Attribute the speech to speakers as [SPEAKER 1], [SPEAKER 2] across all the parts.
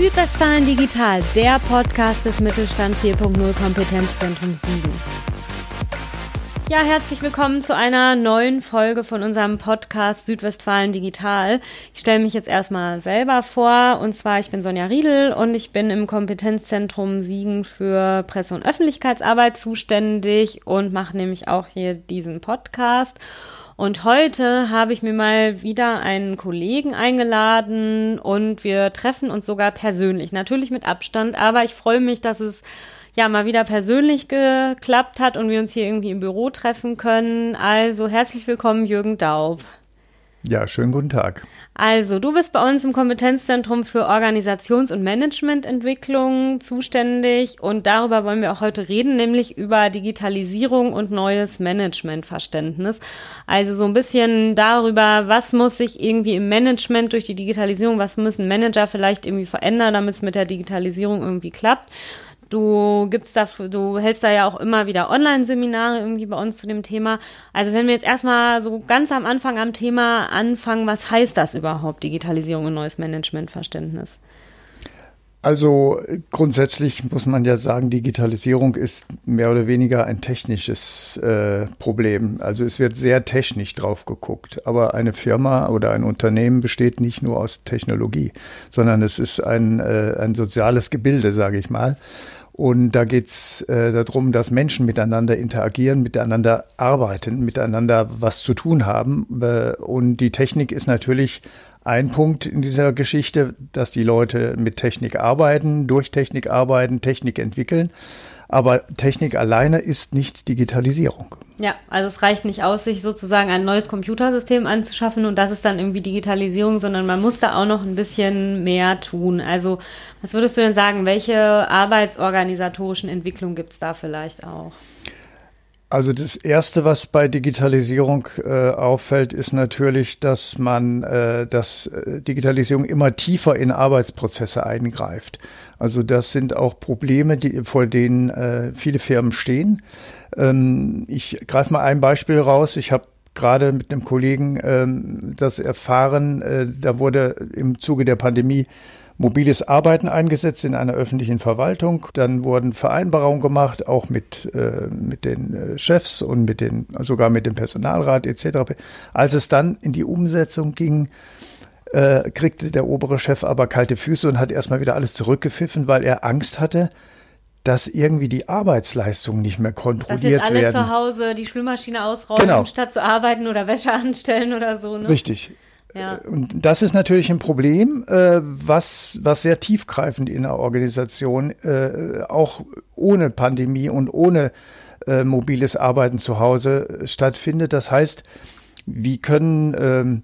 [SPEAKER 1] Südwestfalen Digital, der Podcast des Mittelstand 4.0 Kompetenzzentrum Siegen. Ja, herzlich willkommen zu einer neuen Folge von unserem Podcast Südwestfalen Digital. Ich stelle mich jetzt erstmal selber vor und zwar ich bin Sonja Riedel und ich bin im Kompetenzzentrum Siegen für Presse- und Öffentlichkeitsarbeit zuständig und mache nämlich auch hier diesen Podcast. Und heute habe ich mir mal wieder einen Kollegen eingeladen und wir treffen uns sogar persönlich. Natürlich mit Abstand, aber ich freue mich, dass es ja mal wieder persönlich geklappt hat und wir uns hier irgendwie im Büro treffen können. Also herzlich willkommen, Jürgen Daub.
[SPEAKER 2] Ja, schönen guten Tag.
[SPEAKER 1] Also, du bist bei uns im Kompetenzzentrum für Organisations- und Managemententwicklung zuständig und darüber wollen wir auch heute reden, nämlich über Digitalisierung und neues Managementverständnis. Also so ein bisschen darüber, was muss sich irgendwie im Management durch die Digitalisierung, was müssen Manager vielleicht irgendwie verändern, damit es mit der Digitalisierung irgendwie klappt. Du gibst da, du hältst da ja auch immer wieder Online-Seminare irgendwie bei uns zu dem Thema. Also wenn wir jetzt erstmal so ganz am Anfang am Thema anfangen, was heißt das überhaupt, Digitalisierung und neues Managementverständnis?
[SPEAKER 2] Also grundsätzlich muss man ja sagen, Digitalisierung ist mehr oder weniger ein technisches äh, Problem. Also es wird sehr technisch drauf geguckt. Aber eine Firma oder ein Unternehmen besteht nicht nur aus Technologie, sondern es ist ein, äh, ein soziales Gebilde, sage ich mal. Und da geht es äh, darum, dass Menschen miteinander interagieren, miteinander arbeiten, miteinander was zu tun haben. Äh, und die Technik ist natürlich ein Punkt in dieser Geschichte, dass die Leute mit Technik arbeiten, durch Technik arbeiten, Technik entwickeln. Aber Technik alleine ist nicht Digitalisierung.
[SPEAKER 1] Ja, also es reicht nicht aus, sich sozusagen ein neues Computersystem anzuschaffen und das ist dann irgendwie Digitalisierung, sondern man muss da auch noch ein bisschen mehr tun. Also was würdest du denn sagen, welche arbeitsorganisatorischen Entwicklungen gibt es da vielleicht auch?
[SPEAKER 2] Also das Erste, was bei Digitalisierung äh, auffällt, ist natürlich, dass man, äh, dass äh, Digitalisierung immer tiefer in Arbeitsprozesse eingreift. Also das sind auch Probleme, die, vor denen äh, viele Firmen stehen. Ähm, ich greife mal ein Beispiel raus. Ich habe gerade mit einem Kollegen ähm, das erfahren. Äh, da wurde im Zuge der Pandemie mobiles Arbeiten eingesetzt in einer öffentlichen Verwaltung. Dann wurden Vereinbarungen gemacht, auch mit, äh, mit den äh, Chefs und mit den, sogar mit dem Personalrat etc. Als es dann in die Umsetzung ging, äh, kriegte der obere Chef aber kalte Füße und hat erstmal wieder alles zurückgepfiffen, weil er Angst hatte, dass irgendwie die Arbeitsleistungen nicht mehr kontrolliert werden. Dass jetzt alle
[SPEAKER 1] werden. zu Hause die Spülmaschine ausräumen, genau. statt zu arbeiten oder Wäsche anstellen oder so.
[SPEAKER 2] Ne? Richtig. Und das ist natürlich ein Problem, äh, was, was sehr tiefgreifend in der Organisation, äh, auch ohne Pandemie und ohne äh, mobiles Arbeiten zu Hause stattfindet. Das heißt, wie können, ähm,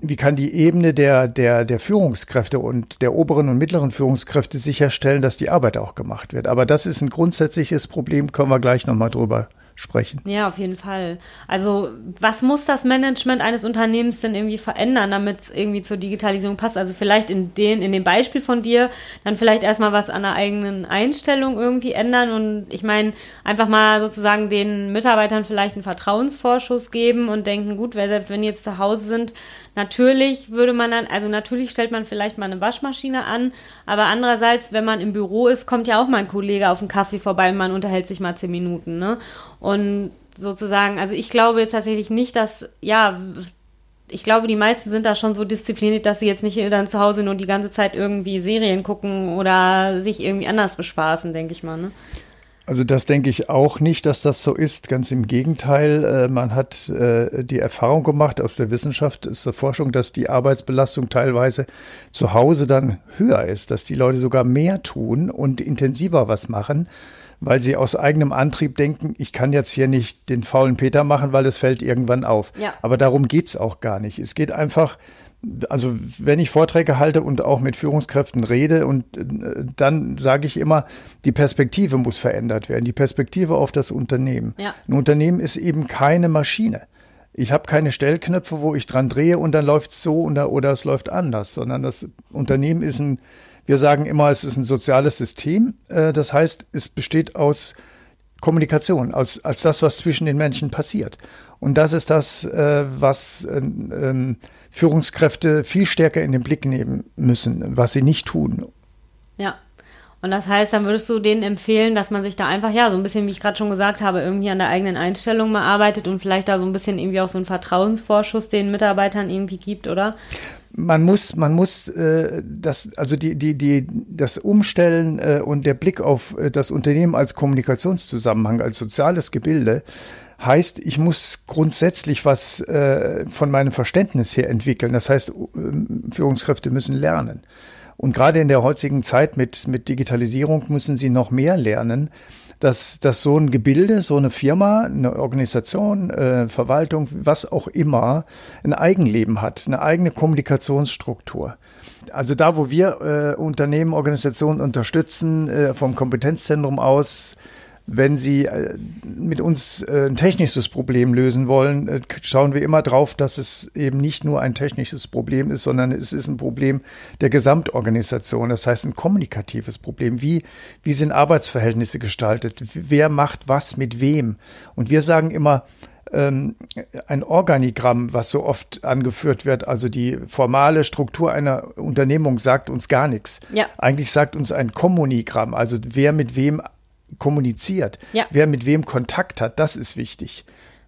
[SPEAKER 2] wie kann die Ebene der, der, der Führungskräfte und der oberen und mittleren Führungskräfte sicherstellen, dass die Arbeit auch gemacht wird? Aber das ist ein grundsätzliches Problem, können wir gleich nochmal drüber sprechen.
[SPEAKER 1] Ja, auf jeden Fall. Also, was muss das Management eines Unternehmens denn irgendwie verändern, damit es irgendwie zur Digitalisierung passt? Also vielleicht in den, in dem Beispiel von dir, dann vielleicht erstmal was an der eigenen Einstellung irgendwie ändern und ich meine, einfach mal sozusagen den Mitarbeitern vielleicht einen Vertrauensvorschuss geben und denken, gut, weil selbst wenn die jetzt zu Hause sind, Natürlich würde man dann, also natürlich stellt man vielleicht mal eine Waschmaschine an, aber andererseits, wenn man im Büro ist, kommt ja auch mal ein Kollege auf einen Kaffee vorbei und man unterhält sich mal zehn Minuten, ne? Und sozusagen, also ich glaube jetzt tatsächlich nicht, dass, ja, ich glaube, die meisten sind da schon so diszipliniert, dass sie jetzt nicht dann zu Hause nur die ganze Zeit irgendwie Serien gucken oder sich irgendwie anders bespaßen, denke ich mal, ne?
[SPEAKER 2] Also das denke ich auch nicht, dass das so ist. Ganz im Gegenteil, äh, man hat äh, die Erfahrung gemacht aus der Wissenschaft, aus der Forschung, dass die Arbeitsbelastung teilweise zu Hause dann höher ist, dass die Leute sogar mehr tun und intensiver was machen, weil sie aus eigenem Antrieb denken, ich kann jetzt hier nicht den faulen Peter machen, weil es fällt irgendwann auf. Ja. Aber darum geht's auch gar nicht. Es geht einfach also wenn ich Vorträge halte und auch mit Führungskräften rede und äh, dann sage ich immer, die Perspektive muss verändert werden, die Perspektive auf das Unternehmen. Ja. Ein Unternehmen ist eben keine Maschine. Ich habe keine Stellknöpfe, wo ich dran drehe und dann läuft es so oder, oder es läuft anders, sondern das Unternehmen ist ein, wir sagen immer, es ist ein soziales System. Äh, das heißt, es besteht aus Kommunikation, als, als das, was zwischen den Menschen passiert. Und das ist das, äh, was äh, äh, Führungskräfte viel stärker in den Blick nehmen müssen, was sie nicht tun.
[SPEAKER 1] Ja. Und das heißt, dann würdest du denen empfehlen, dass man sich da einfach, ja, so ein bisschen, wie ich gerade schon gesagt habe, irgendwie an der eigenen Einstellung mal arbeitet und vielleicht da so ein bisschen irgendwie auch so einen Vertrauensvorschuss den Mitarbeitern irgendwie gibt, oder?
[SPEAKER 2] Man muss, man muss äh, das, also die, die, die, das Umstellen äh, und der Blick auf äh, das Unternehmen als Kommunikationszusammenhang, als soziales Gebilde, heißt, ich muss grundsätzlich was äh, von meinem Verständnis her entwickeln. Das heißt, äh, Führungskräfte müssen lernen. Und gerade in der heutigen Zeit mit, mit Digitalisierung müssen sie noch mehr lernen, dass, dass so ein Gebilde, so eine Firma, eine Organisation, äh, Verwaltung, was auch immer, ein Eigenleben hat, eine eigene Kommunikationsstruktur. Also da, wo wir äh, Unternehmen, Organisationen unterstützen, äh, vom Kompetenzzentrum aus, wenn Sie äh, mit uns äh, ein technisches Problem lösen wollen, äh, schauen wir immer drauf, dass es eben nicht nur ein technisches Problem ist, sondern es ist ein Problem der Gesamtorganisation. Das heißt, ein kommunikatives Problem. Wie, wie sind Arbeitsverhältnisse gestaltet? Wer macht was mit wem? Und wir sagen immer, ähm, ein Organigramm, was so oft angeführt wird, also die formale Struktur einer Unternehmung sagt uns gar nichts. Ja. Eigentlich sagt uns ein Kommunigramm, also wer mit wem kommuniziert, ja. wer mit wem Kontakt hat, das ist wichtig.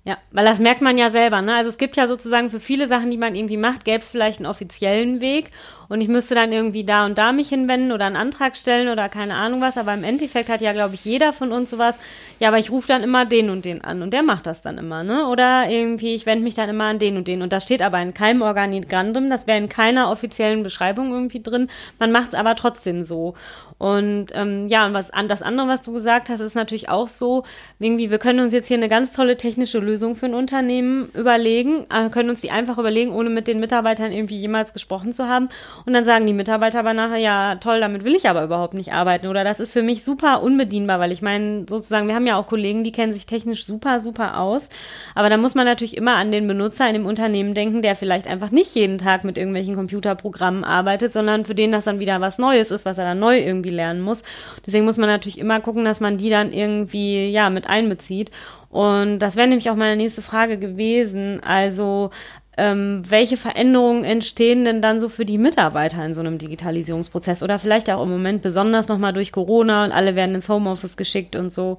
[SPEAKER 1] Ja, weil das merkt man ja selber. Ne? Also es gibt ja sozusagen für viele Sachen, die man irgendwie macht, gäbe es vielleicht einen offiziellen Weg und ich müsste dann irgendwie da und da mich hinwenden oder einen Antrag stellen oder keine Ahnung was. Aber im Endeffekt hat ja, glaube ich, jeder von uns sowas. Ja, aber ich rufe dann immer den und den an und der macht das dann immer, ne? Oder irgendwie, ich wende mich dann immer an den und den. Und das steht aber in keinem Organigramm drin, das wäre in keiner offiziellen Beschreibung irgendwie drin. Man macht es aber trotzdem so. Und ähm, ja, und was an das andere, was du gesagt hast, ist natürlich auch so, irgendwie, wir können uns jetzt hier eine ganz tolle technische Lösung für ein Unternehmen überlegen, äh, können uns die einfach überlegen, ohne mit den Mitarbeitern irgendwie jemals gesprochen zu haben. Und dann sagen die Mitarbeiter aber nachher, ja, toll, damit will ich aber überhaupt nicht arbeiten. Oder das ist für mich super unbedienbar, weil ich meine, sozusagen, wir haben ja auch Kollegen, die kennen sich technisch super, super aus. Aber da muss man natürlich immer an den Benutzer in dem Unternehmen denken, der vielleicht einfach nicht jeden Tag mit irgendwelchen Computerprogrammen arbeitet, sondern für den das dann wieder was Neues ist, was er dann neu irgendwie irgendwie lernen muss. Deswegen muss man natürlich immer gucken, dass man die dann irgendwie, ja, mit einbezieht. Und das wäre nämlich auch meine nächste Frage gewesen. Also, ähm, welche Veränderungen entstehen denn dann so für die Mitarbeiter in so einem Digitalisierungsprozess? Oder vielleicht auch im Moment besonders nochmal durch Corona und alle werden ins Homeoffice geschickt und so.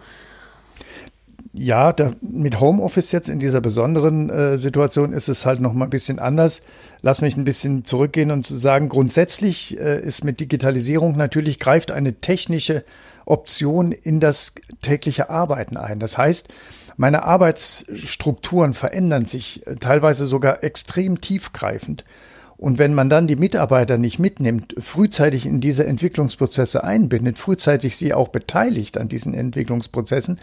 [SPEAKER 2] Ja, da, mit Homeoffice jetzt in dieser besonderen äh, Situation ist es halt noch mal ein bisschen anders. Lass mich ein bisschen zurückgehen und sagen, grundsätzlich äh, ist mit Digitalisierung natürlich greift eine technische Option in das tägliche Arbeiten ein. Das heißt, meine Arbeitsstrukturen verändern sich äh, teilweise sogar extrem tiefgreifend. Und wenn man dann die Mitarbeiter nicht mitnimmt, frühzeitig in diese Entwicklungsprozesse einbindet, frühzeitig sie auch beteiligt an diesen Entwicklungsprozessen,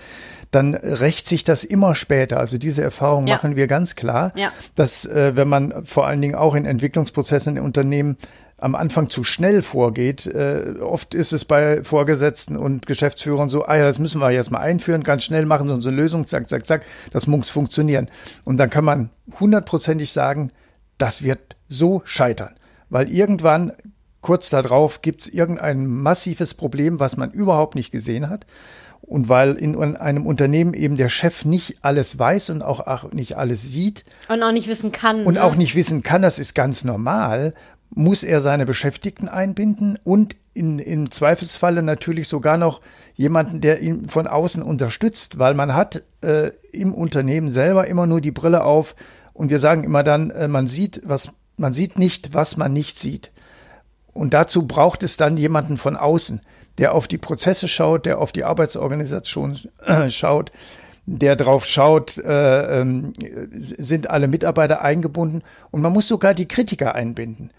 [SPEAKER 2] dann rächt sich das immer später. Also diese Erfahrung ja. machen wir ganz klar, ja. dass äh, wenn man vor allen Dingen auch in Entwicklungsprozessen in Unternehmen am Anfang zu schnell vorgeht. Äh, oft ist es bei Vorgesetzten und Geschäftsführern so, ah ja, das müssen wir jetzt mal einführen, ganz schnell machen, so eine Lösung, zack, zack, zack, das muss funktionieren. Und dann kann man hundertprozentig sagen, das wird so scheitern. Weil irgendwann, kurz darauf, gibt es irgendein massives Problem, was man überhaupt nicht gesehen hat. Und weil in einem Unternehmen eben der Chef nicht alles weiß und auch, nicht alles sieht.
[SPEAKER 1] Und auch nicht wissen kann.
[SPEAKER 2] Und ne? auch nicht wissen kann, das ist ganz normal, muss er seine Beschäftigten einbinden und in, im Zweifelsfalle natürlich sogar noch jemanden, der ihn von außen unterstützt, weil man hat äh, im Unternehmen selber immer nur die Brille auf und wir sagen immer dann, äh, man sieht, was man sieht nicht, was man nicht sieht. Und dazu braucht es dann jemanden von außen, der auf die Prozesse schaut, der auf die Arbeitsorganisation äh, schaut, der drauf schaut, äh, äh, sind alle Mitarbeiter eingebunden und man muss sogar die Kritiker einbinden.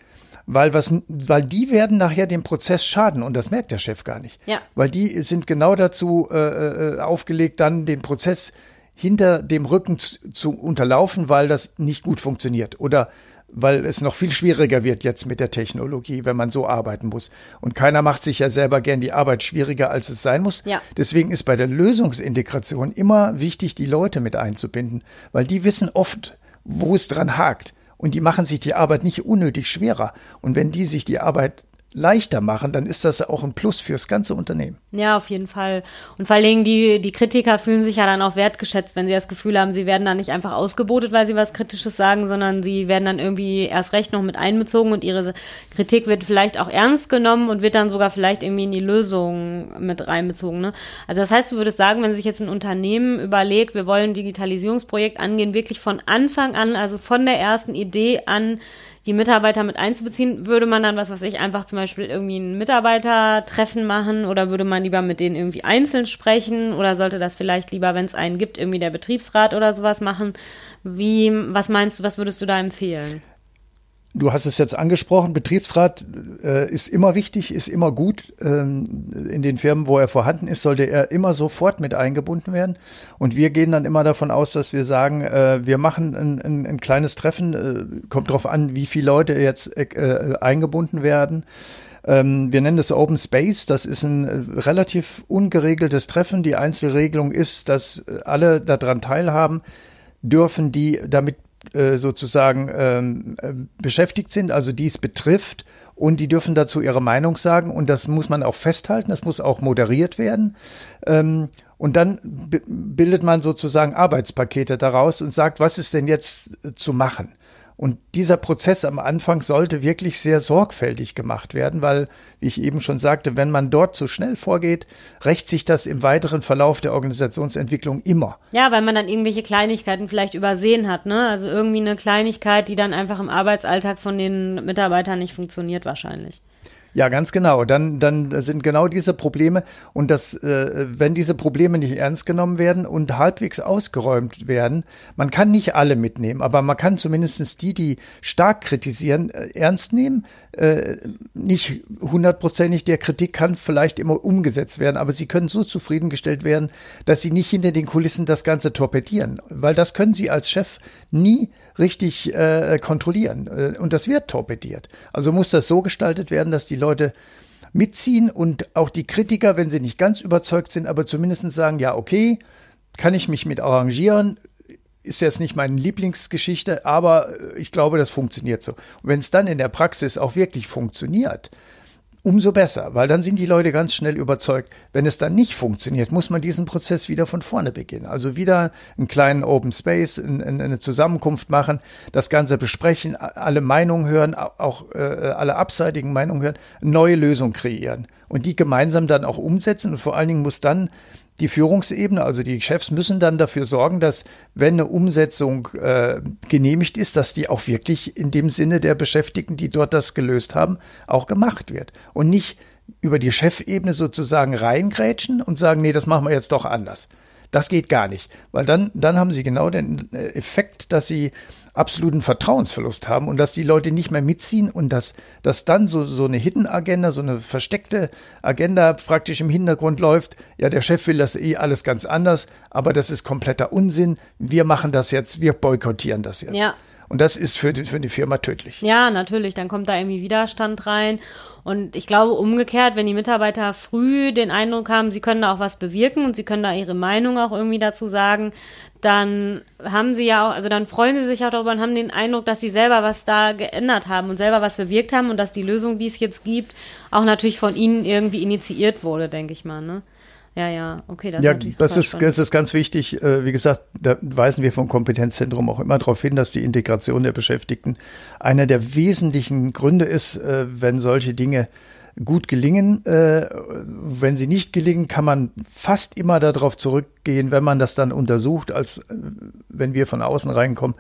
[SPEAKER 2] Weil, was, weil die werden nachher dem Prozess schaden und das merkt der Chef gar nicht. Ja. Weil die sind genau dazu äh, äh aufgelegt, dann den Prozess hinter dem Rücken zu, zu unterlaufen, weil das nicht gut funktioniert. Oder weil es noch viel schwieriger wird jetzt mit der Technologie, wenn man so arbeiten muss. Und keiner macht sich ja selber gern die Arbeit schwieriger, als es sein muss. Ja. Deswegen ist bei der Lösungsintegration immer wichtig, die Leute mit einzubinden, weil die wissen oft, wo es dran hakt. Und die machen sich die Arbeit nicht unnötig schwerer. Und wenn die sich die Arbeit leichter machen, dann ist das auch ein Plus fürs ganze Unternehmen.
[SPEAKER 1] Ja, auf jeden Fall. Und vor allen Dingen die, die Kritiker fühlen sich ja dann auch wertgeschätzt, wenn sie das Gefühl haben, sie werden dann nicht einfach ausgebotet, weil sie was Kritisches sagen, sondern sie werden dann irgendwie erst recht noch mit einbezogen und ihre Kritik wird vielleicht auch ernst genommen und wird dann sogar vielleicht irgendwie in die Lösung mit reinbezogen. Ne? Also das heißt, du würdest sagen, wenn sich jetzt ein Unternehmen überlegt, wir wollen ein Digitalisierungsprojekt angehen, wirklich von Anfang an, also von der ersten Idee an, die Mitarbeiter mit einzubeziehen, würde man dann, was weiß ich, einfach zum Beispiel irgendwie ein Mitarbeitertreffen machen oder würde man lieber mit denen irgendwie einzeln sprechen oder sollte das vielleicht lieber, wenn es einen gibt, irgendwie der Betriebsrat oder sowas machen? Wie, was meinst du, was würdest du da empfehlen?
[SPEAKER 2] Du hast es jetzt angesprochen, Betriebsrat äh, ist immer wichtig, ist immer gut. Ähm, in den Firmen, wo er vorhanden ist, sollte er immer sofort mit eingebunden werden. Und wir gehen dann immer davon aus, dass wir sagen, äh, wir machen ein, ein, ein kleines Treffen, äh, kommt darauf an, wie viele Leute jetzt äh, eingebunden werden. Ähm, wir nennen das Open Space, das ist ein äh, relativ ungeregeltes Treffen. Die einzige Regelung ist, dass alle daran teilhaben dürfen, die damit äh, sozusagen ähm, äh, beschäftigt sind, also dies betrifft. Und die dürfen dazu ihre Meinung sagen. Und das muss man auch festhalten. Das muss auch moderiert werden. Ähm, und dann bildet man sozusagen Arbeitspakete daraus und sagt, was ist denn jetzt zu machen? Und dieser Prozess am Anfang sollte wirklich sehr sorgfältig gemacht werden, weil, wie ich eben schon sagte, wenn man dort zu schnell vorgeht, rächt sich das im weiteren Verlauf der Organisationsentwicklung immer.
[SPEAKER 1] Ja, weil man dann irgendwelche Kleinigkeiten vielleicht übersehen hat, ne? Also irgendwie eine Kleinigkeit, die dann einfach im Arbeitsalltag von den Mitarbeitern nicht funktioniert wahrscheinlich.
[SPEAKER 2] Ja, ganz genau. Dann, dann sind genau diese Probleme und das, äh, wenn diese Probleme nicht ernst genommen werden und halbwegs ausgeräumt werden, man kann nicht alle mitnehmen, aber man kann zumindestens die, die stark kritisieren, äh, ernst nehmen. Äh, nicht hundertprozentig der Kritik kann vielleicht immer umgesetzt werden, aber sie können so zufriedengestellt werden, dass sie nicht hinter den Kulissen das Ganze torpedieren, weil das können sie als Chef nie richtig äh, kontrollieren. Äh, und das wird torpediert. Also muss das so gestaltet werden, dass die Leute mitziehen und auch die Kritiker, wenn sie nicht ganz überzeugt sind, aber zumindest sagen, ja, okay, kann ich mich mit arrangieren, ist jetzt nicht meine Lieblingsgeschichte, aber ich glaube, das funktioniert so. Und wenn es dann in der Praxis auch wirklich funktioniert, umso besser, weil dann sind die Leute ganz schnell überzeugt. Wenn es dann nicht funktioniert, muss man diesen Prozess wieder von vorne beginnen. Also wieder einen kleinen Open Space, eine Zusammenkunft machen, das Ganze besprechen, alle Meinungen hören, auch äh, alle abseitigen Meinungen hören, neue Lösungen kreieren und die gemeinsam dann auch umsetzen. Und vor allen Dingen muss dann die Führungsebene, also die Chefs müssen dann dafür sorgen, dass wenn eine Umsetzung äh, genehmigt ist, dass die auch wirklich in dem Sinne der Beschäftigten, die dort das gelöst haben, auch gemacht wird. Und nicht über die Chefebene sozusagen reingrätschen und sagen, nee, das machen wir jetzt doch anders. Das geht gar nicht, weil dann, dann haben sie genau den äh, Effekt, dass sie absoluten Vertrauensverlust haben und dass die Leute nicht mehr mitziehen und dass, dass dann so, so eine Hidden Agenda, so eine versteckte Agenda praktisch im Hintergrund läuft. Ja, der Chef will das eh alles ganz anders, aber das ist kompletter Unsinn. Wir machen das jetzt, wir boykottieren das jetzt. Ja. Und das ist für die, für die Firma tödlich.
[SPEAKER 1] Ja, natürlich. Dann kommt da irgendwie Widerstand rein. Und ich glaube umgekehrt, wenn die Mitarbeiter früh den Eindruck haben, sie können da auch was bewirken und sie können da ihre Meinung auch irgendwie dazu sagen, dann haben sie ja auch, also dann freuen sie sich auch darüber und haben den Eindruck, dass sie selber was da geändert haben und selber was bewirkt haben und dass die Lösung, die es jetzt gibt, auch natürlich von ihnen irgendwie initiiert wurde, denke ich mal. Ne? Ja, ja, okay,
[SPEAKER 2] das ja, ist natürlich das ist, das ist ganz wichtig. Äh, wie gesagt, da weisen wir vom Kompetenzzentrum auch immer darauf hin, dass die Integration der Beschäftigten einer der wesentlichen Gründe ist, äh, wenn solche Dinge gut gelingen. Äh, wenn sie nicht gelingen, kann man fast immer darauf zurückgehen, wenn man das dann untersucht, als äh, wenn wir von außen reinkommen,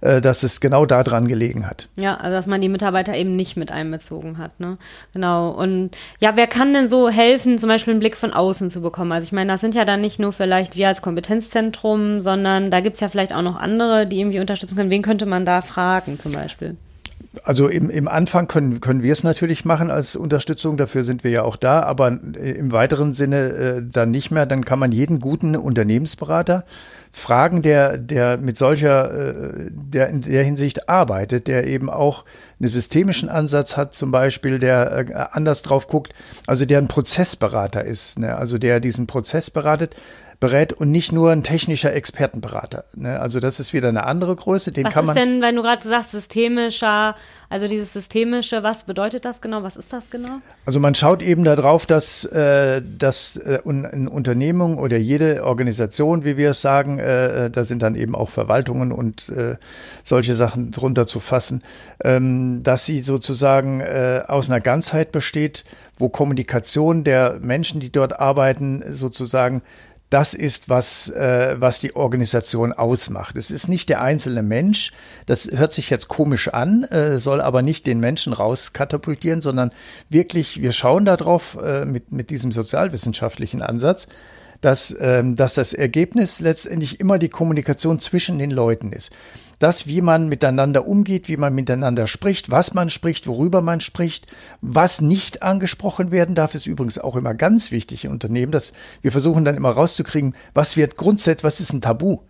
[SPEAKER 2] äh, dass es genau daran gelegen hat.
[SPEAKER 1] Ja, also dass man die Mitarbeiter eben nicht mit einbezogen hat. Ne? Genau. Und ja, wer kann denn so helfen, zum Beispiel einen Blick von außen zu bekommen? Also ich meine, das sind ja dann nicht nur vielleicht wir als Kompetenzzentrum, sondern da gibt es ja vielleicht auch noch andere, die irgendwie unterstützen können. Wen könnte man da fragen zum Beispiel?
[SPEAKER 2] Also im, im Anfang können, können wir es natürlich machen als Unterstützung, dafür sind wir ja auch da, aber im weiteren Sinne äh, dann nicht mehr. Dann kann man jeden guten Unternehmensberater fragen, der, der mit solcher, äh, der in der Hinsicht arbeitet, der eben auch einen systemischen Ansatz hat, zum Beispiel, der äh, anders drauf guckt, also der ein Prozessberater ist, ne? also der diesen Prozess beratet berät und nicht nur ein technischer Expertenberater. Ne? Also das ist wieder eine andere Größe. Den
[SPEAKER 1] was
[SPEAKER 2] kann man
[SPEAKER 1] ist denn, wenn du gerade sagst, systemischer, also dieses systemische, was bedeutet das genau? Was ist das genau?
[SPEAKER 2] Also man schaut eben darauf, dass, äh, dass äh, eine Unternehmung oder jede Organisation, wie wir es sagen, äh, äh, da sind dann eben auch Verwaltungen und äh, solche Sachen drunter zu fassen, ähm, dass sie sozusagen äh, aus einer Ganzheit besteht, wo Kommunikation der Menschen, die dort arbeiten, sozusagen das ist, was, äh, was die Organisation ausmacht. Es ist nicht der einzelne Mensch, das hört sich jetzt komisch an, äh, soll aber nicht den Menschen rauskatapultieren, sondern wirklich, wir schauen darauf äh, mit, mit diesem sozialwissenschaftlichen Ansatz, dass, ähm, dass das Ergebnis letztendlich immer die Kommunikation zwischen den Leuten ist das, wie man miteinander umgeht, wie man miteinander spricht, was man spricht, worüber man spricht, was nicht angesprochen werden darf, ist übrigens auch immer ganz wichtig im Unternehmen, dass wir versuchen dann immer rauszukriegen, was wird grundsätzlich, was ist ein Tabu?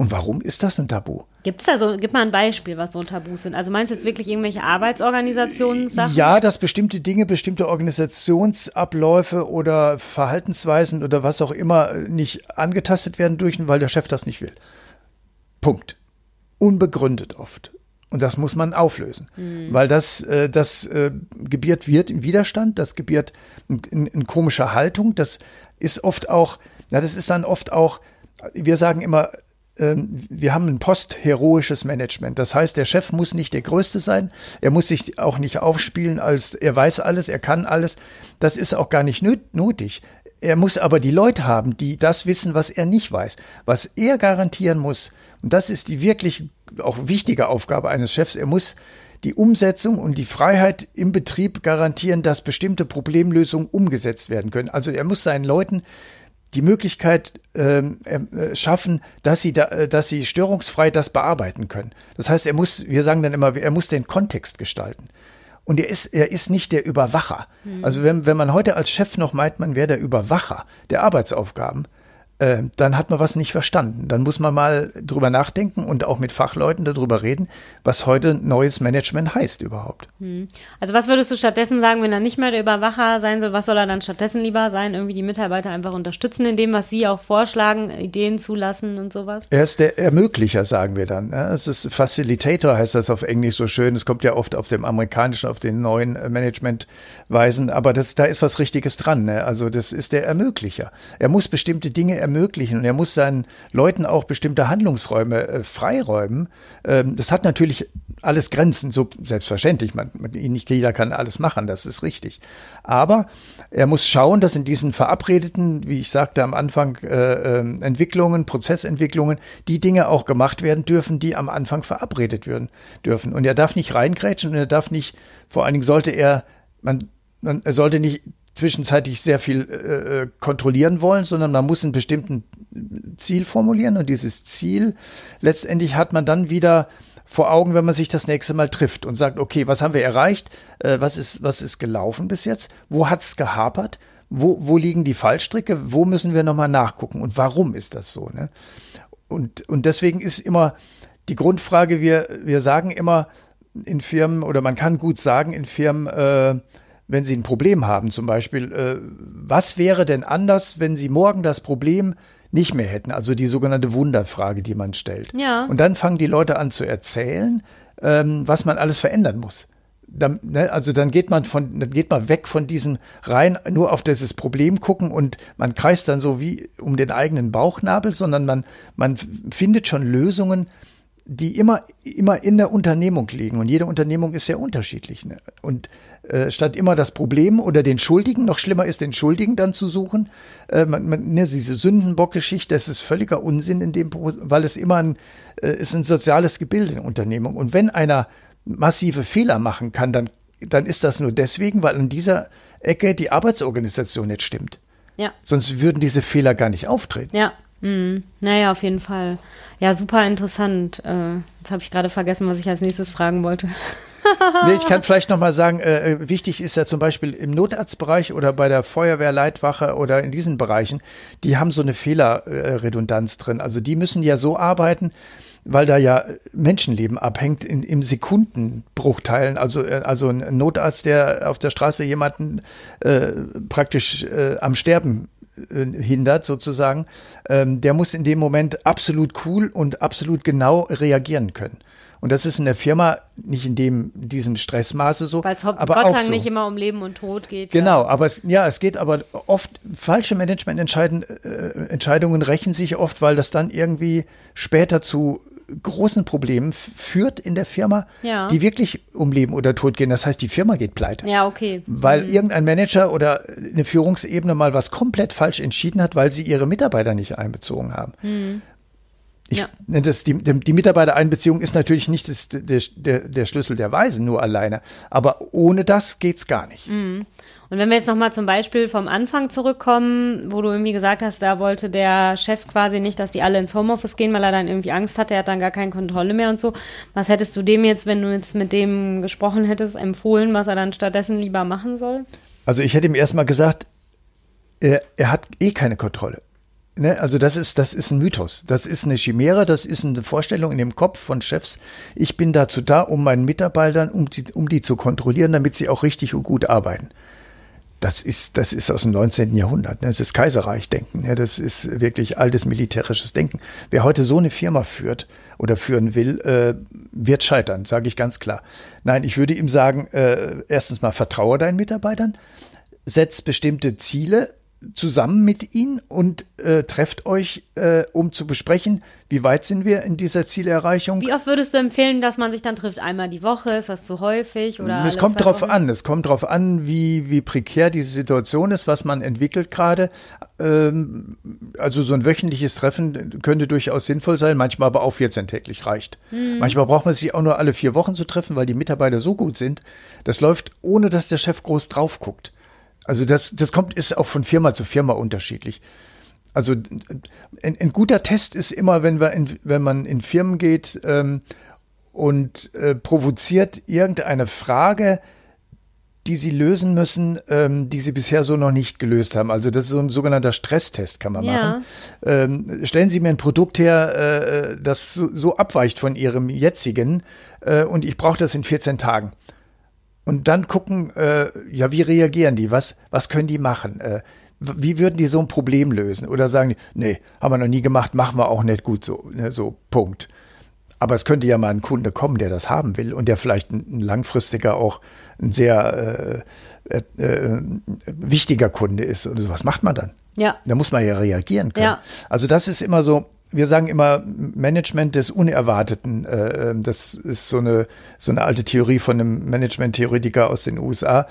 [SPEAKER 2] Und warum ist das ein Tabu?
[SPEAKER 1] Gibt es da so, gib mal ein Beispiel, was so Tabus sind. Also meinst du jetzt wirklich irgendwelche Arbeitsorganisationen Sachen?
[SPEAKER 2] Ja, dass bestimmte Dinge, bestimmte Organisationsabläufe oder Verhaltensweisen oder was auch immer nicht angetastet werden dürfen, weil der Chef das nicht will. Punkt unbegründet oft. Und das muss man auflösen, mhm. weil das, äh, das äh, gebiert wird im Widerstand, das gebiert in, in, in komischer Haltung, das ist oft auch, na, das ist dann oft auch, wir sagen immer, äh, wir haben ein postheroisches Management. Das heißt, der Chef muss nicht der Größte sein, er muss sich auch nicht aufspielen, als er weiß alles, er kann alles. Das ist auch gar nicht nötig. Er muss aber die Leute haben, die das wissen, was er nicht weiß. Was er garantieren muss, und das ist die wirklich auch wichtige Aufgabe eines Chefs. Er muss die Umsetzung und die Freiheit im Betrieb garantieren, dass bestimmte Problemlösungen umgesetzt werden können. Also er muss seinen Leuten die Möglichkeit ähm, äh, schaffen, dass sie, da, äh, dass sie störungsfrei das bearbeiten können. Das heißt, er muss, wir sagen dann immer, er muss den Kontext gestalten. Und er ist, er ist nicht der Überwacher. Mhm. Also wenn, wenn man heute als Chef noch meint, man wäre der Überwacher der Arbeitsaufgaben, äh, dann hat man was nicht verstanden. Dann muss man mal drüber nachdenken und auch mit Fachleuten darüber reden, was heute neues Management heißt überhaupt.
[SPEAKER 1] Hm. Also was würdest du stattdessen sagen, wenn er nicht mehr der Überwacher sein soll, was soll er dann stattdessen lieber sein? Irgendwie die Mitarbeiter einfach unterstützen in dem, was sie auch vorschlagen, Ideen zulassen und sowas?
[SPEAKER 2] Er ist der Ermöglicher, sagen wir dann. Es ist Facilitator, heißt das auf Englisch so schön. Es kommt ja oft auf dem amerikanischen, auf den neuen Managementweisen, aber das, da ist was Richtiges dran. Ne? Also das ist der Ermöglicher. Er muss bestimmte Dinge ermöglichen ermöglichen und er muss seinen Leuten auch bestimmte Handlungsräume äh, freiräumen. Ähm, das hat natürlich alles Grenzen, so selbstverständlich. Man, man, nicht jeder kann alles machen, das ist richtig. Aber er muss schauen, dass in diesen verabredeten, wie ich sagte am Anfang, äh, äh, Entwicklungen, Prozessentwicklungen, die Dinge auch gemacht werden dürfen, die am Anfang verabredet werden dürfen. Und er darf nicht reingrätschen und er darf nicht, vor allen Dingen sollte er, man, man er sollte nicht zwischenzeitlich sehr viel äh, äh, kontrollieren wollen, sondern man muss einen bestimmten Ziel formulieren und dieses Ziel letztendlich hat man dann wieder vor Augen, wenn man sich das nächste Mal trifft und sagt, okay, was haben wir erreicht? Äh, was ist was ist gelaufen bis jetzt? Wo hat's gehapert? Wo, wo liegen die Fallstricke? Wo müssen wir nochmal nachgucken? Und warum ist das so? Ne? Und, und deswegen ist immer die Grundfrage, wir, wir sagen immer in Firmen, oder man kann gut sagen in Firmen, äh, wenn Sie ein Problem haben, zum Beispiel, äh, was wäre denn anders, wenn Sie morgen das Problem nicht mehr hätten? Also die sogenannte Wunderfrage, die man stellt.
[SPEAKER 1] Ja.
[SPEAKER 2] Und dann fangen die Leute an zu erzählen, ähm, was man alles verändern muss. Dann, ne, also dann geht man von, dann geht man weg von diesem rein nur auf dieses Problem gucken und man kreist dann so wie um den eigenen Bauchnabel, sondern man, man findet schon Lösungen, die immer, immer in der Unternehmung liegen. Und jede Unternehmung ist sehr unterschiedlich. Ne? Und äh, statt immer das Problem oder den Schuldigen, noch schlimmer ist, den Schuldigen dann zu suchen, äh, man, man, ne, diese Sündenbock-Geschichte, das ist völliger Unsinn in dem, weil es immer ein, äh, ist ein soziales Gebilde in Unternehmung. Und wenn einer massive Fehler machen kann, dann, dann ist das nur deswegen, weil an dieser Ecke die Arbeitsorganisation nicht stimmt.
[SPEAKER 1] Ja.
[SPEAKER 2] Sonst würden diese Fehler gar nicht auftreten.
[SPEAKER 1] Ja. Mhm. Naja, auf jeden Fall. Ja, super interessant. Äh, jetzt habe ich gerade vergessen, was ich als nächstes fragen wollte.
[SPEAKER 2] nee, ich kann vielleicht noch mal sagen, äh, äh, wichtig ist ja zum Beispiel im Notarztbereich oder bei der Feuerwehrleitwache oder in diesen Bereichen, die haben so eine Fehlerredundanz drin. Also die müssen ja so arbeiten, weil da ja Menschenleben abhängt in, im Sekundenbruchteilen. Also, äh, also ein Notarzt, der auf der Straße jemanden äh, praktisch äh, am Sterben hindert sozusagen, ähm, der muss in dem Moment absolut cool und absolut genau reagieren können. Und das ist in der Firma nicht in dem diesem Stressmaße so.
[SPEAKER 1] Weil es Gott sei
[SPEAKER 2] auch
[SPEAKER 1] Dank
[SPEAKER 2] so.
[SPEAKER 1] nicht immer um Leben und Tod geht.
[SPEAKER 2] Genau,
[SPEAKER 1] Ja.
[SPEAKER 2] aber es, ja, es geht aber oft, falsche Managemententscheidungen äh, Entscheidungen rächen sich oft, weil das dann irgendwie später zu großen Problemen führt in der Firma,
[SPEAKER 1] Ja.
[SPEAKER 2] die wirklich um Leben oder Tod gehen. Das heißt, die Firma geht pleite.
[SPEAKER 1] Ja, okay.
[SPEAKER 2] Weil irgendein Manager oder eine Führungsebene mal was komplett falsch entschieden hat, weil sie ihre Mitarbeiter nicht einbezogen haben. Ich,
[SPEAKER 1] Ja.
[SPEAKER 2] das, die, die Mitarbeitereinbeziehung ist natürlich nicht das, der, der, der Schlüssel der Weise nur alleine. Aber ohne das geht's gar nicht.
[SPEAKER 1] Und wenn wir jetzt nochmal zum Beispiel vom Anfang zurückkommen, wo du irgendwie gesagt hast, da wollte der Chef quasi nicht, dass die alle ins Homeoffice gehen, weil er dann irgendwie Angst hatte, er hat dann gar keine Kontrolle mehr und so. Was hättest du dem jetzt, wenn du jetzt mit dem gesprochen hättest, empfohlen, was er dann stattdessen lieber machen soll?
[SPEAKER 2] Also ich hätte ihm erstmal gesagt, er, er hat eh keine Kontrolle. Ne? Also das ist, das ist ein Mythos. Das ist eine Chimäre, das ist eine Vorstellung in dem Kopf von Chefs. Ich bin dazu da, um meinen Mitarbeitern, um um die zu kontrollieren, damit sie auch richtig und gut arbeiten. Das ist, das ist aus dem 19. Jahrhundert. Ne? Das ist Kaiserreichdenken. Ne? Das ist wirklich altes militärisches Denken. Wer heute so eine Firma führt oder führen will, äh, wird scheitern, sage ich ganz klar. Nein, ich würde ihm sagen, äh, erstens mal vertraue deinen Mitarbeitern, setzt bestimmte Ziele zusammen mit ihnen und äh, trefft euch, äh, um zu besprechen, wie weit sind wir in dieser Zielerreichung.
[SPEAKER 1] Wie oft würdest du empfehlen, dass man sich dann trifft? Einmal die Woche? Ist das zu häufig? Oder
[SPEAKER 2] es kommt drauf
[SPEAKER 1] Wochen?
[SPEAKER 2] an. Es kommt drauf an, wie, wie prekär diese Situation ist, was man entwickelt gerade. Ähm, also so ein wöchentliches Treffen könnte durchaus sinnvoll sein, manchmal aber auch 14 täglich reicht.
[SPEAKER 1] Hm.
[SPEAKER 2] Manchmal braucht man sich auch nur alle vier Wochen zu treffen, weil die Mitarbeiter so gut sind. Das läuft, ohne dass der Chef groß drauf guckt. Also das, das kommt, ist auch von Firma zu Firma unterschiedlich. Also ein, ein guter Test ist immer, wenn, wir in, wenn man in Firmen geht ähm, und äh, provoziert irgendeine Frage, die sie lösen müssen, ähm, die sie bisher so noch nicht gelöst haben. Also das ist so ein sogenannter Stresstest, kann man
[SPEAKER 1] Ja.
[SPEAKER 2] machen. Ähm, stellen Sie mir ein Produkt her, äh, das so, so abweicht von Ihrem jetzigen äh, und ich brauche das in 14 Tagen. Und dann gucken, äh, ja, wie reagieren die? Was, was können die machen? Äh, wie würden die so ein Problem lösen? Oder sagen die, nee, haben wir noch nie gemacht, machen wir auch nicht gut so, ne, so Punkt. Aber es könnte ja mal ein Kunde kommen, der das haben will und der vielleicht ein, ein langfristiger auch ein sehr äh, äh, äh, wichtiger Kunde ist. Und so was macht man dann?
[SPEAKER 1] Ja.
[SPEAKER 2] Da muss man ja reagieren können.
[SPEAKER 1] Ja.
[SPEAKER 2] Also das ist immer so, wir sagen immer Management des Unerwarteten. Äh, das ist so eine, so eine alte Theorie von einem Management-Theoretiker aus den USA.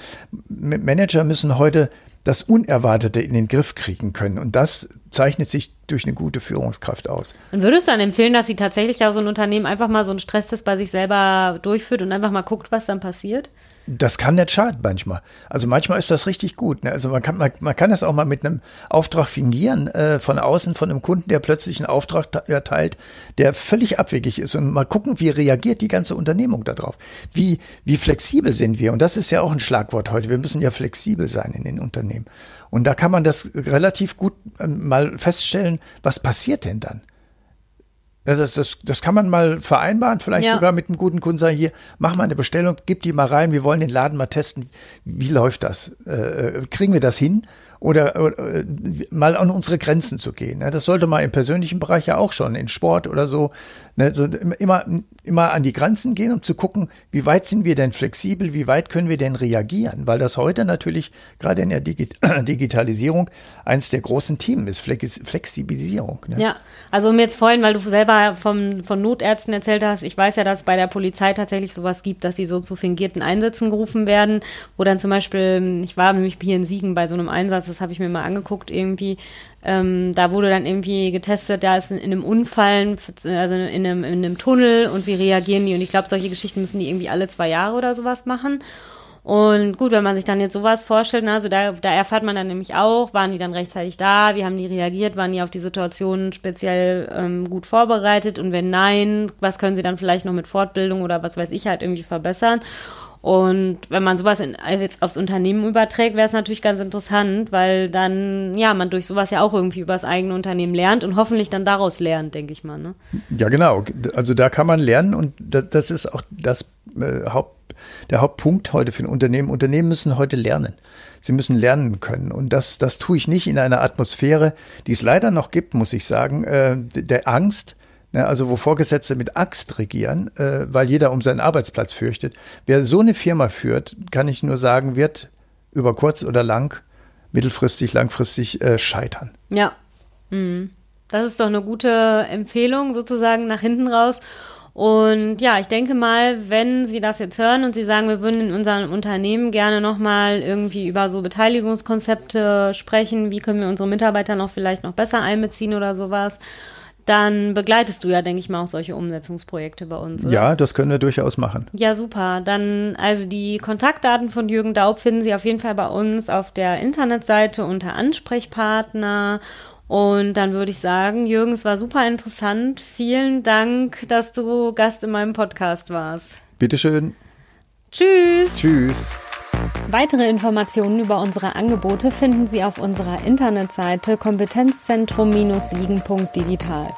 [SPEAKER 2] Manager müssen heute das Unerwartete in den Griff kriegen können. Und das zeichnet sich durch eine gute Führungskraft aus.
[SPEAKER 1] Und würdest du dann empfehlen, dass sie tatsächlich auch so ein Unternehmen einfach mal so einen Stresstest bei sich selber durchführt und einfach mal guckt, was dann passiert?
[SPEAKER 2] Das kann nicht schaden manchmal. Also manchmal ist das richtig gut. Ne? Also man kann, man, man kann das auch mal mit einem Auftrag fingieren, äh, von außen, von einem Kunden, der plötzlich einen Auftrag erteilt, der völlig abwegig ist und mal gucken, wie reagiert die ganze Unternehmung darauf. Wie, wie flexibel sind wir? Und das ist ja auch ein Schlagwort heute. Wir müssen ja flexibel sein in den Unternehmen. Und da kann man das relativ gut ähm, mal feststellen, was passiert denn dann? Das, das, das kann man mal vereinbaren, vielleicht
[SPEAKER 1] Ja.
[SPEAKER 2] sogar mit einem guten Kunden sagen, hier, mach mal eine Bestellung, gib die mal rein, wir wollen den Laden mal testen. Wie läuft das? Äh, kriegen wir das hin? Oder, oder äh, mal an unsere Grenzen zu gehen. Ne? Das sollte man im persönlichen Bereich ja auch schon, in Sport oder so. Ne? so immer, immer an die Grenzen gehen, um zu gucken, wie weit sind wir denn flexibel, wie weit können wir denn reagieren? Weil das heute natürlich gerade in der Digi Digitalisierung eins der großen Themen ist, Flex Flexibilisierung. Ne?
[SPEAKER 1] Ja, also um jetzt vorhin, weil du selber vom, von Notärzten erzählt hast, ich weiß ja, dass es bei der Polizei tatsächlich sowas gibt, dass die so zu fingierten Einsätzen gerufen werden, wo dann zum Beispiel, ich war nämlich hier in Siegen bei so einem Einsatz, das habe ich mir mal angeguckt irgendwie, ähm, da wurde dann irgendwie getestet, da ist in, in einem Unfall, also in einem, in einem Tunnel und wie reagieren die und ich glaube, solche Geschichten müssen die irgendwie alle zwei Jahre oder sowas machen. Und gut, wenn man sich dann jetzt sowas vorstellt, ne, also da, da erfährt man dann nämlich auch, waren die dann rechtzeitig da, wie haben die reagiert, waren die auf die Situation speziell ähm, gut vorbereitet und wenn nein, was können sie dann vielleicht noch mit Fortbildung oder was weiß ich halt irgendwie verbessern. Und wenn man sowas in, jetzt aufs Unternehmen überträgt, wäre es natürlich ganz interessant, weil dann, ja, man durch sowas ja auch irgendwie über das eigene Unternehmen lernt und hoffentlich dann daraus lernt, denke ich mal. Ne?
[SPEAKER 2] Ja, genau. Also da kann man lernen und das, das ist auch das äh, Haupt, der Hauptpunkt heute für ein Unternehmen. Unternehmen müssen heute lernen. Sie müssen lernen können. Und das, das tue ich nicht in einer Atmosphäre, die es leider noch gibt, muss ich sagen, äh, der Angst, also wo Vorgesetzte mit Axt regieren, äh, weil jeder um seinen Arbeitsplatz fürchtet. Wer so eine Firma führt, kann ich nur sagen, wird über kurz oder lang, mittelfristig, langfristig äh, scheitern.
[SPEAKER 1] Ja. Mhm. Das ist doch eine gute Empfehlung sozusagen nach hinten raus. Und ja, ich denke mal, wenn Sie das jetzt hören und Sie sagen, wir würden in unserem Unternehmen gerne nochmal irgendwie über so Beteiligungskonzepte sprechen, wie können wir unsere Mitarbeiter noch vielleicht noch besser einbeziehen oder sowas, dann begleitest du ja, denke ich mal, auch solche Umsetzungsprojekte bei uns.
[SPEAKER 2] Oder? Ja, das können wir durchaus machen.
[SPEAKER 1] Ja, super. Dann, also die Kontaktdaten von Jürgen Daub finden Sie auf jeden Fall bei uns auf der Internetseite unter Ansprechpartner. Und dann würde ich sagen, Jürgen, es war super interessant. Vielen Dank, dass du Gast in meinem Podcast warst.
[SPEAKER 2] Bitteschön.
[SPEAKER 1] Tschüss.
[SPEAKER 2] Tschüss.
[SPEAKER 1] Weitere Informationen über unsere Angebote finden Sie auf unserer Internetseite kompetenzzentrum-siegen.digital.